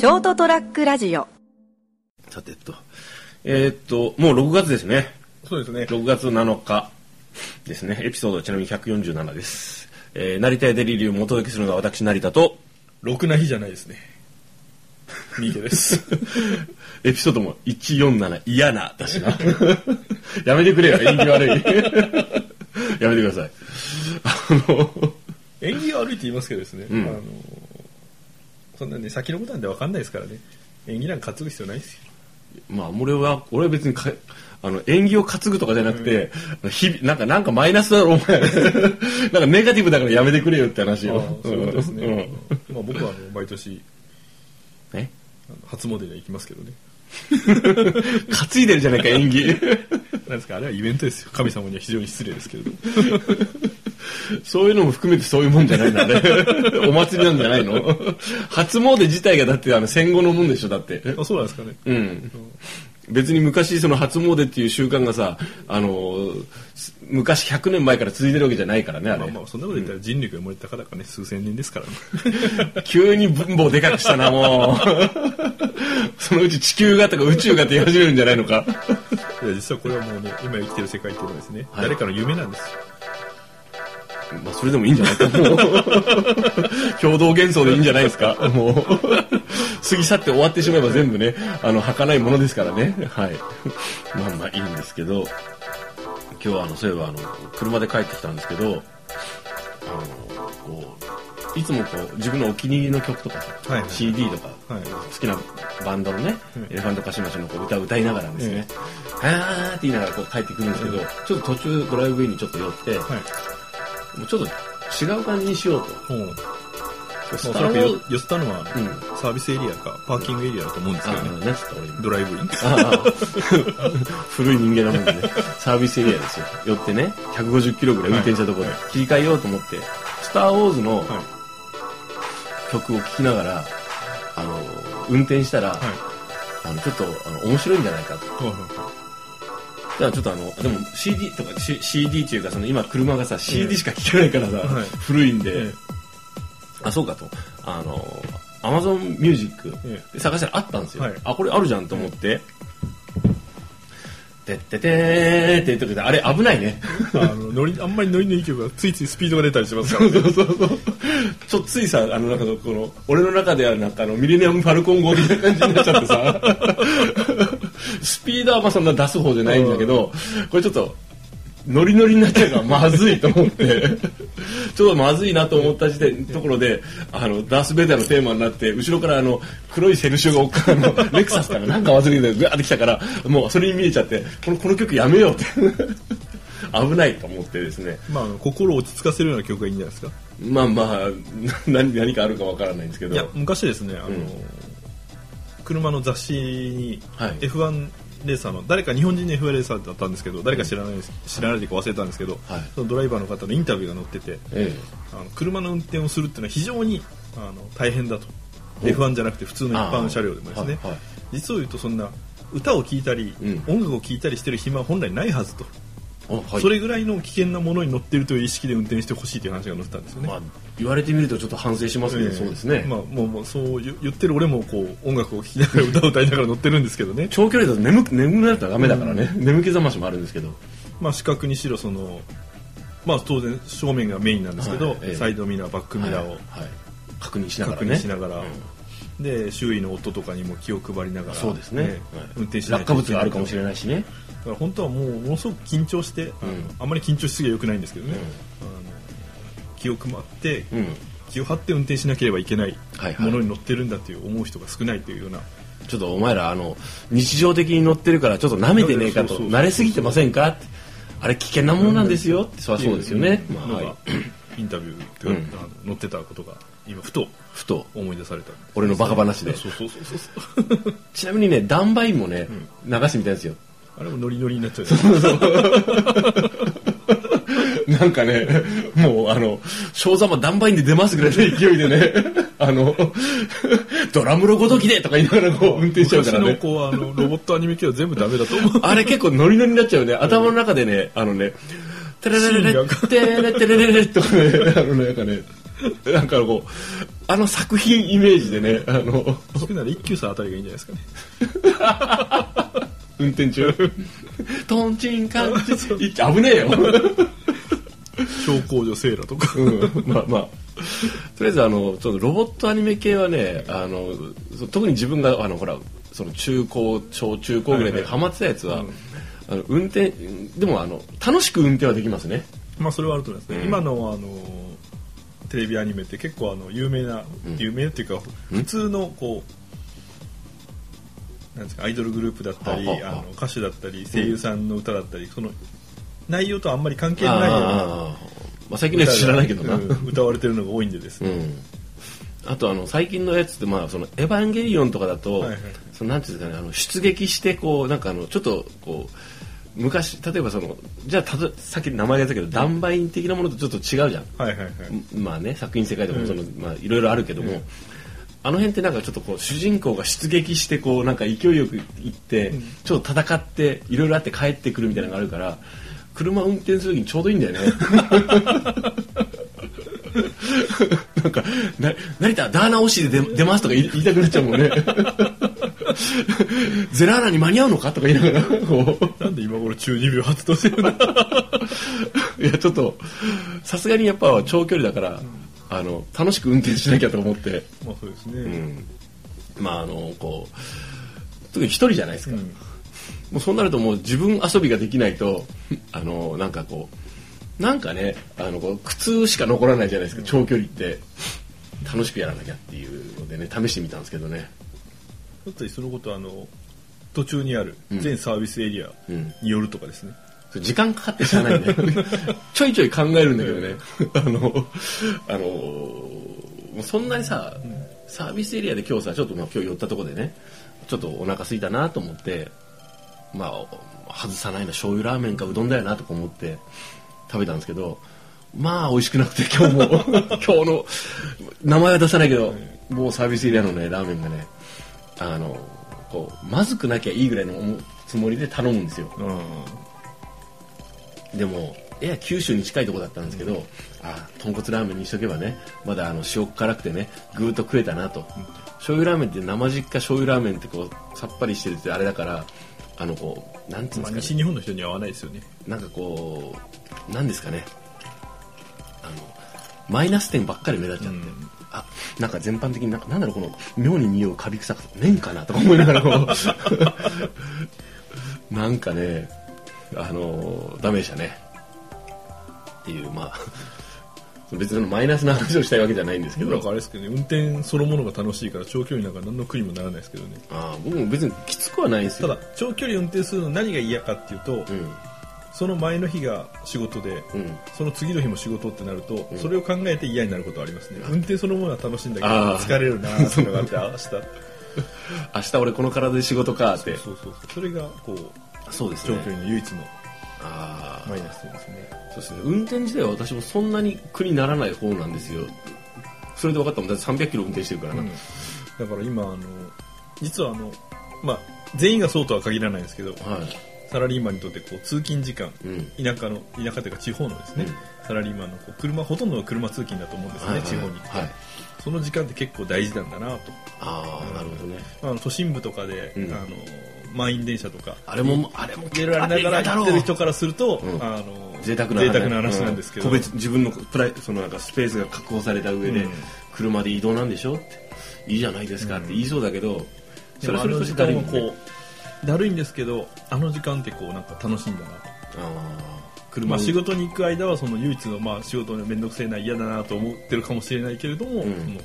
ショートトラックラジオさてと、えーっと、もう6月ですね。そうですね。6月7日ですね。エピソードはちなみに147です。えー、成田屋デリリウムをお届けするのは私、成田と、ろくな日じゃないですね。三池です。エピソードも147嫌なだしな。やめてくれよ、縁起悪い。やめてください。あの、縁起悪いって言いますけどですね、うんあのそんなね先のことなんで分かんないですからね。縁起なんか担ぐ必要ないですよ。まあ、俺は、俺は別にか、あの、縁起を担ぐとかじゃなくて、日々、なんか、なんかマイナスだろ、お前。なんかネガティブだからやめてくれよって話あよ。そういうことですね、うん。まあ、僕はあの 毎年え？あの初詣で行きますけどね。担いでるじゃないか、縁起。なんですかあれはイベントですよ。神様には非常に失礼ですけれどそういうのも含めてそういうもんじゃないんだね。お祭りなんじゃないの？初詣自体がだってあの戦後のもんでしょ、だって。あそうなんですかねうん。別に昔その初詣っていう習慣がさ、あの、す昔100年前から続いてるわけじゃないからね、あれ。まあまあそんなこと言ったら人類が生まれたからかね数千年ですからね 急に分母をでかくしたな、もう。そのうち地球がとか宇宙がって言い始めるんじゃないのか。いや実はこれはもうね今生きてる世界っていうのはですね、はい誰かの夢なんですよまあ、それでもいいんじゃないか。も う共同幻想でいいんじゃないですか。もう、過ぎ去って終わってしまえば全部ね、あの、儚いものですからね。はい。まあまあいいんですけど、今日はあの、そういえばあの、車で帰ってきたんですけど、あの、こう、いつもこう、自分のお気に入りの曲とかさ、はいはい CD とか、はい好きなバンドのね、うんエレファントカシマシのこう歌を歌いながらですね、あーって言いながらこう帰ってくるんですけど、うんちょっと途中ドライブインにちょっと寄って、はいもうちょっと違う感じにしようと。うん。そらくよ寄せたのは、うん。サービスエリアかパーキングエリアだと思うんですけどあ、ね何つった俺今。ドライブイン。ああ古い人間なもんでね、サービスエリアですよ。寄ってね、150キロぐらい運転したところ。ではい。切り替えようと思って、スター・ウォーズのはい。曲を聴きながら、あの、運転したら、はい。あの、ちょっと、あの、面白いんじゃないかと。はいはいだからちょっとあの、でも CD とか、C- CD っていうか、その今車がさ、CD しか聴けないからさ、はい古いんで、えあ、そうかと。あの、アマゾンミュージックえで探したらあったんですよ。はいあ、これあるじゃんと思って。てっててーって言ってくれて、あれ危ないね。あのノリあんまりノリのいい曲がついついスピードが出たりしますから、そうそうそう。ちょっとついさ、あの、なんかこの、俺の中ではなんかあの、ミレニアム・ファルコン号的な感じになっちゃってさ、スピードはまあそんな出す方じゃないんだけど、これちょっと、ノリノリになっちゃうからまずいと思って、ちょっとまずいなと思った時点、ところで、あの、ダース・ベイダーのテーマになって、後ろからあの、黒いセルシオがおっかあの、レクサスからなんか忘れて、ぐわーってきたから、もうそれに見えちゃって、この、この曲やめようって。危ないと思ってですね。まあ、心を落ち着かせるような曲がいいんじゃないですかまあまあ、何何かあるかわからないんですけど。いや昔ですねあの、うん車の雑誌にはい。F1 レーサーの誰か日本人の F1 レーサーだったんですけど誰か知らない知らないでか忘れたんですけど、はい。そのドライバーの方のインタビューが載っててえあの車の運転をするっていうのは非常にあの大変だと。お。F1 じゃなくて普通の一般車両でもですね、はいはい。実を言うとそんな歌を聴いたり、うん。音楽を聴いたりしてる暇は本来ないはずと、あはい。それぐらいの危険なものに乗っているという意識で運転してほしいという話が載ってたんですよね、まあ、言われてみるとちょっと反省しますけど、ええ。そうですね。まあもうもうそう言言ってる俺もこう音楽を聴きながら歌を歌いながら乗ってるんですけどね。長距離だと眠く眠くなったらダメだからね、眠気覚ましもあるんですけど。まあ視覚にしろそのまあ当然正面がメインなんですけど、はいええ。サイドミラーバックミラーをはいはい。確認しながら確ね。認しながら、うんで周囲の音とかにも気を配りながらそうですね。運転しない落下物があるかもしれないしね。だから本当はもうものすごく緊張して、あのあんまり緊張しすぎは良くないんですけどね、あの気を配って、うん。気を張って運転しなければいけないはいはい。ものに乗ってるんだという思う人が少ないというような。ちょっとお前ら、あの、日常的に乗ってるから、ちょっと舐めてねえかと、そうそう慣れすぎてませんか？ってあれ危険なものなんですよって、そりゃそうですよね。まあ、のがはい。インタビューというあの載ってたことが今ふとふと、思い出された俺のバカ話で。そうそうそうそうそう ちなみにね、ダンバインもね、流してみたいんですよ。あれもノリノリになっちゃうじゃ なんかね、もうあの、小座もダンバインで出ますぐらいの勢いでね、あの、ドラムロごときでとか言いながらこう運転しちゃうからね。昔のこうあのロボットアニメ系は全部ダメだと思うあれ結構ノリノリになっちゃうね。頭の中でね、あのね、テレレレレテレレテレレレとかね、あのね、なんかね、なんかこうあの作品イメージでねあの。聞くなら一休さんあたりがいいんじゃないですかね。運転中。トンチンカンチン。危ねえよ。小工女セーラとか。うん、まあまあ。とりあえずあのちょっとロボットアニメ系はねあのそ特に自分があのほらその中高小中高ぐらいでハマってたやつは、あの運転でもあの楽しく運転はできますね。まあそれはあると思いますね、うん。今のあのテレビアニメって結構あの有名な、うん。有名っていうか普通のこうなんですかアイドルグループだったりあの歌手だったり声優さんの歌だったり、その内容とあんまり関係のないようなまあ、最近のやつ知らないけどな、うん歌われてるのが多いんでですね、うん、あとあの最近のやつって、まあ、そのエヴァンゲリオンとかだと、そのなんていうんですかねあの出撃してこうなんかあのちょっとこう昔例えばそのじゃあたとさっき名前が出たけど、ダンバイン的なものとちょっと違うじゃん、はいはいはい。まあね作品世界でもその、まあいろいろあるけども、あの辺ってなんかちょっとこう主人公が出撃してこうなんか勢いよく行って、ちょっと戦っていろいろあって帰ってくるみたいなのがあるから車運転する時にちょうどいいんだよね。なんかな成田ダーナ押しで出出ますとか言いたくなっちゃうもんね ゼラーナに間に合うのかとか言いながらこう。なんで今頃中二病発動してるんだ？いやちょっとさすがにやっぱ長距離だから、あの楽しく運転しなきゃと思って、まあそうですね、うん、まああのこう特に一人じゃないですか、うん。もうそうなるともう自分遊びができないと あのなんかこうなんかねあのこう苦痛しか残らないじゃないですか長距離って。楽しくやらなきゃっていうのでね試してみたんですけどねだったりそのことあの途中にあるうん。全サービスエリアうん。によるとかですね、時間かかってしゃあないんだよ ちょいちょい考えるんだけどね。あのあのもうそんなにさ、サービスエリアで今日さちょっとまあ今日寄ったとこでねちょっとお腹空いたなと思ってまあ外さないの醤油ラーメンかうどんだよなとか思って食べたんですけどまあ美味しくなくて今日も。今日の名前は出さないけど、もうサービスエリアのねラーメンがねあのこうまずくなきゃいいぐらいのつもりで頼むんですよ。でもやや九州に近いところだったんですけど、あ豚骨ラーメンにしとけばねまだあの塩辛くてねぐーっと食えたなと、醤油ラーメンって生実家醤油ラーメンってこうさっぱりしてるってあれだからあのこうなんていうんまあ、ですかね。西日本の人には合わないですよね。なんかこうなんですかね。あのマイナス点ばっかり目立っちゃって、うんあなんか全般的になんかなんだろうこの妙に匂うカビ臭く麺かなとか思いながら なんかねあのダメでしたね。っていうまあ別にマイナスな話をしたいわけじゃないんですけど。なんかあれですけどね運転そのものが楽しいから長距離なんか何の苦にもならないですけどね。あ僕も別にきつくはないんですよ。ただ長距離運転するの何が嫌かっていうと、うんその前の日が仕事で、うん。その次の日も仕事ってなると、ん。それを考えて嫌になることはありますね、運転そのものは楽しいんだけど疲れるなーってのがあって明日。明日俺この体で仕事かって。そうそうそうそれがこうそうですね。長距離の唯一のマイナス点ですね。そうですね。運転自体は私もそんなに苦にならない方なんですよ。それで分かったもん。だって300キロ運転してるからな、だから今あの実はあのまあ全員がそうとは限らないんですけどはいサラリーマンにとってこう通勤時間、うん。田舎の田舎というか地方のですね、うん。サラリーマンのこう車ほとんどが車通勤だと思うんですよね、はいはい地方にはい。その時間って結構大事なんだなと。ああなるほどね。あの都心部とかで、うん。あの満員電車とかあれもあれも出られながら行ってる人からすると、うん。あの贅沢な贅沢な話なんですけど、個別自分のプライそのなんかスペースが確保された上で、うん。車で移動なんでしょって。いいじゃないですかって言いそうだけど、それそれとしもこうだるいんですけどあの時間ってこうなんか楽しいんだな。車仕事に行く間はその唯一のまあ仕事の面倒くせえな嫌だなと思ってるかもしれないけれども、うん。その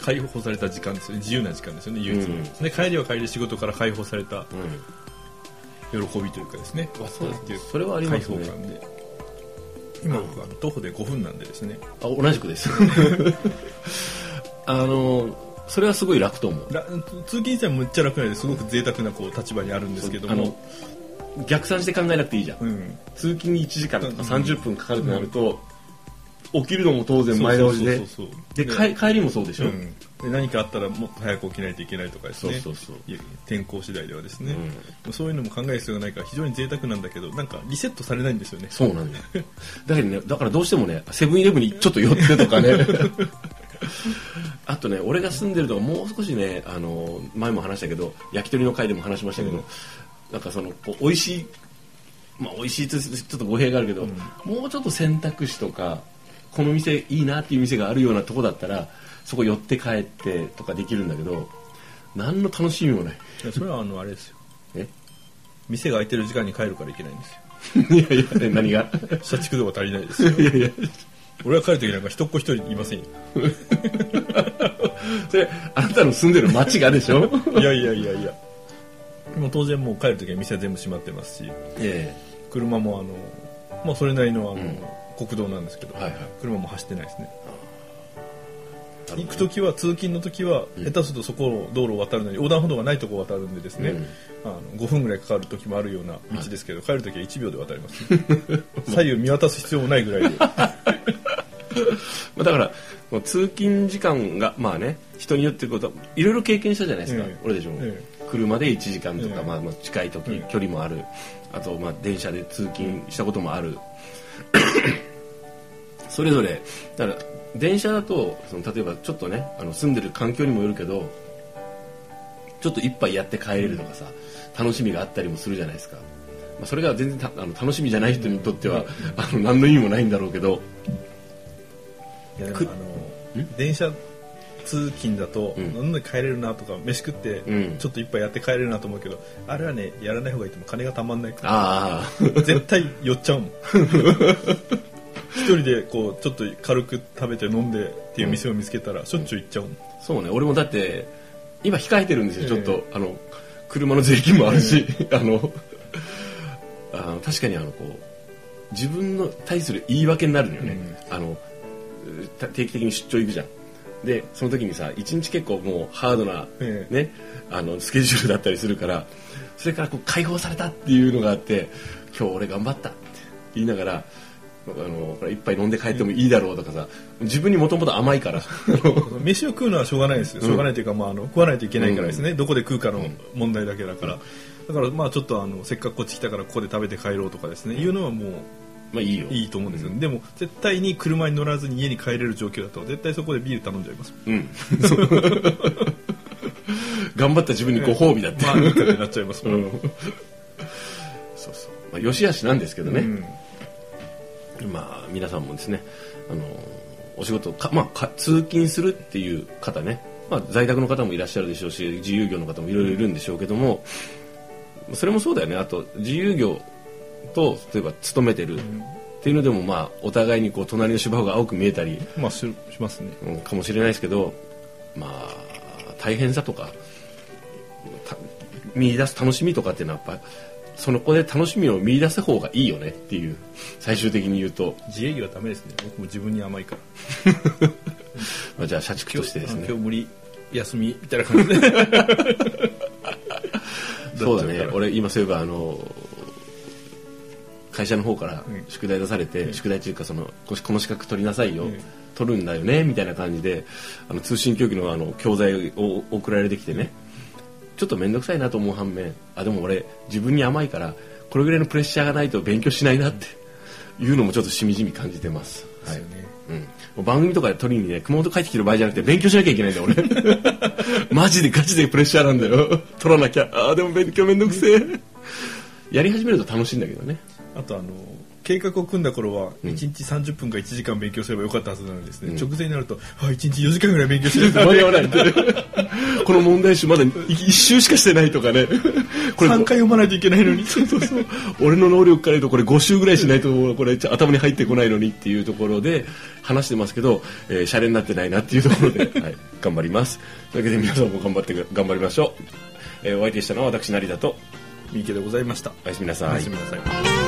解放された時間ですよね。自由な時間ですよね唯一の、うん。で帰りは帰りで仕事から解放されたうん。喜びというかですね。あそうですっていうそれはありますね。開放感で。今僕は徒歩で5分なんでですね。あ同じくです。あのそれはすごい楽と思う。ら通勤自体はむっちゃ楽なんですごく贅沢なこう立場にあるんですけども。逆算して考えなくていいじゃん、うん。通勤に1時間とかうん。30分かかるとなると、起きるのも当然前倒しででで帰帰りもそうでしょ、うん。で何かあったらもっと早く起きないといけないとかですね。そうそうそう。天候次第ではですね、そういうのも考える必要がないから非常に贅沢なんだけどなんかリセットされないんですよね。そうなんだよ。だけどねだからどうしてもねセブンイレブンにちょっと寄ってとかね あとね俺が住んでるとこもう少しねあの前も話したけど焼き鳥の回でも話しましたけど、うん。なんかそのこう美味しいまあ美味しいってちょっと語弊があるけど、もうちょっと選択肢とかこの店いいなっていう店があるようなとこだったらそこ寄って帰ってとかできるんだけど何の楽しみもない。いやそれはあのあれですよ。え？店が開いてる時間に帰るからいけないんですよ。いやいやえ何が？社畜度が足りないですよ。いやいや俺は帰る時なんか一っ子一人いませんよ。それあなたの住んでる町がでしょ？いやいやいやいや。もう当然もう帰る時は店は全部閉まってますしえ車もあのまあそれなりのあの、うん。国道なんですけど、はいはい。車も走ってないですね。え行く時は通勤の時は、うん。下手するとそこを道路を渡るのに横断歩道がないところを渡るんでですね、うん。あの5分ぐらいかかる時もあるような道ですけど、帰る時は1秒で渡ります、左右見渡す必要もないぐらいで まあだから通勤時間がまあね人によってことはいろいろ経験したじゃないですか、ええ。俺でしょ、え車で1時間とか、ええ。まあ、まあ近い時、ええ距離もある。あとまあ電車で通勤したこともある、それぞれ。だから電車だとその例えばちょっとねあの住んでる環境にもよるけどちょっと一杯やって帰れるとかさ楽しみがあったりもするじゃないですか、まあ、それが全然たあの楽しみじゃない人にとっては、あの何の意味もないんだろうけどくいやでもあの電車通勤だと、うん。飲んで帰れるなとか飯食って、うん。ちょっと一杯やって帰れるなと思うけどあれはねやらない方がいいと思う。金がたまんないからああ。絶対寄っちゃうもん。一人でこうちょっと軽く食べて飲んでっていう店を見つけたらしょっちゅう行っちゃうもん、そうね。俺もだって今控えてるんですよちょっと、えあの車の税金もあるし、あのあの確かにあのこう自分の対する言い訳になるのよね、あのた定期的に出張行くじゃん。でその時にさ一日結構もうハードな、ええ。ね、あのスケジュールだったりするからそれからこう解放されたっていうのがあって今日俺頑張ったって言いながらあのこれ一杯飲んで帰ってもいいだろうとかさ自分にもともと甘いから。飯を食うのはしょうがないですよ、しょうがないというか、まあ、あの食わないといけないからですね、どこで食うかの問題だけだから、だからまあちょっとあのせっかくこっち来たからここで食べて帰ろうとかですね、いうのはもうまあいいよいいと思うんですよね、でも絶対に車に乗らずに家に帰れる状況だと絶対そこでビール頼んじゃいますうん。頑張った自分にご褒美だって。まあなっちゃいますもん、うんそうそう。まあ、よしあしなんですけどね。うんまあ、皆さんもですね、あの、お仕事か、まあか、通勤するっていう方ね、まあ、在宅の方もいらっしゃるでしょうし、自由業の方もいろいろいるんでしょうけども、それもそうだよね。あと、自由業と、例えば、勤めてる。っていうのでも、まあ、お互いにこう、隣の芝生が青く見えたり、まあししますね。うんかもしれないですけどまあ大変さとかた見出す楽しみとかっていうのはやっぱその子で楽しみを見出す方がいいよねっていう最終的に言うと、自営業はダメですね。僕も自分に甘いから。まあ、じゃあ社畜としてですね。今日無理休みみたいな感じで。そうだね。俺今そういえばあの会社の方からうん。宿題出されて、うん。宿題というかそのここの資格取りなさいよ、うん。取るんだよねみたいな感じであの通信教育のあの教材を送られてきてねちょっと面倒くさいなと思う反面あでも俺自分に甘いからこれぐらいのプレッシャーがないと勉強しないなっていうのもちょっとしみじみ感じてます。はい。うん、番組とかで取りにね熊本帰ってきてる場合じゃなくて勉強しなきゃいけないんだよ俺。マジでガチでプレッシャーなんだよ。取らなきゃ。あーでも勉強めんどくせえ。やり始めると楽しいんだけどねあとあの計画を組んだ頃はうん。1日30分か1時間勉強すればよかったはずなのにですね、うん。直前になるとあ1日4時間ぐらい勉強してる間に合わない この問題集まだ一周しかしてないとかね。これ3回読まないといけないのに。そうそう俺の能力から言うとこれ5週ぐらいしないとこれ頭に入ってこないのにっていうところで話してますけど、えー、シャレになってないなっていうところで、はい、頑張ります。というわけで皆さんも頑張って頑張りましょう、えーお相手したのは私成田と三池でございました。おやすみなさい。おやすみなさい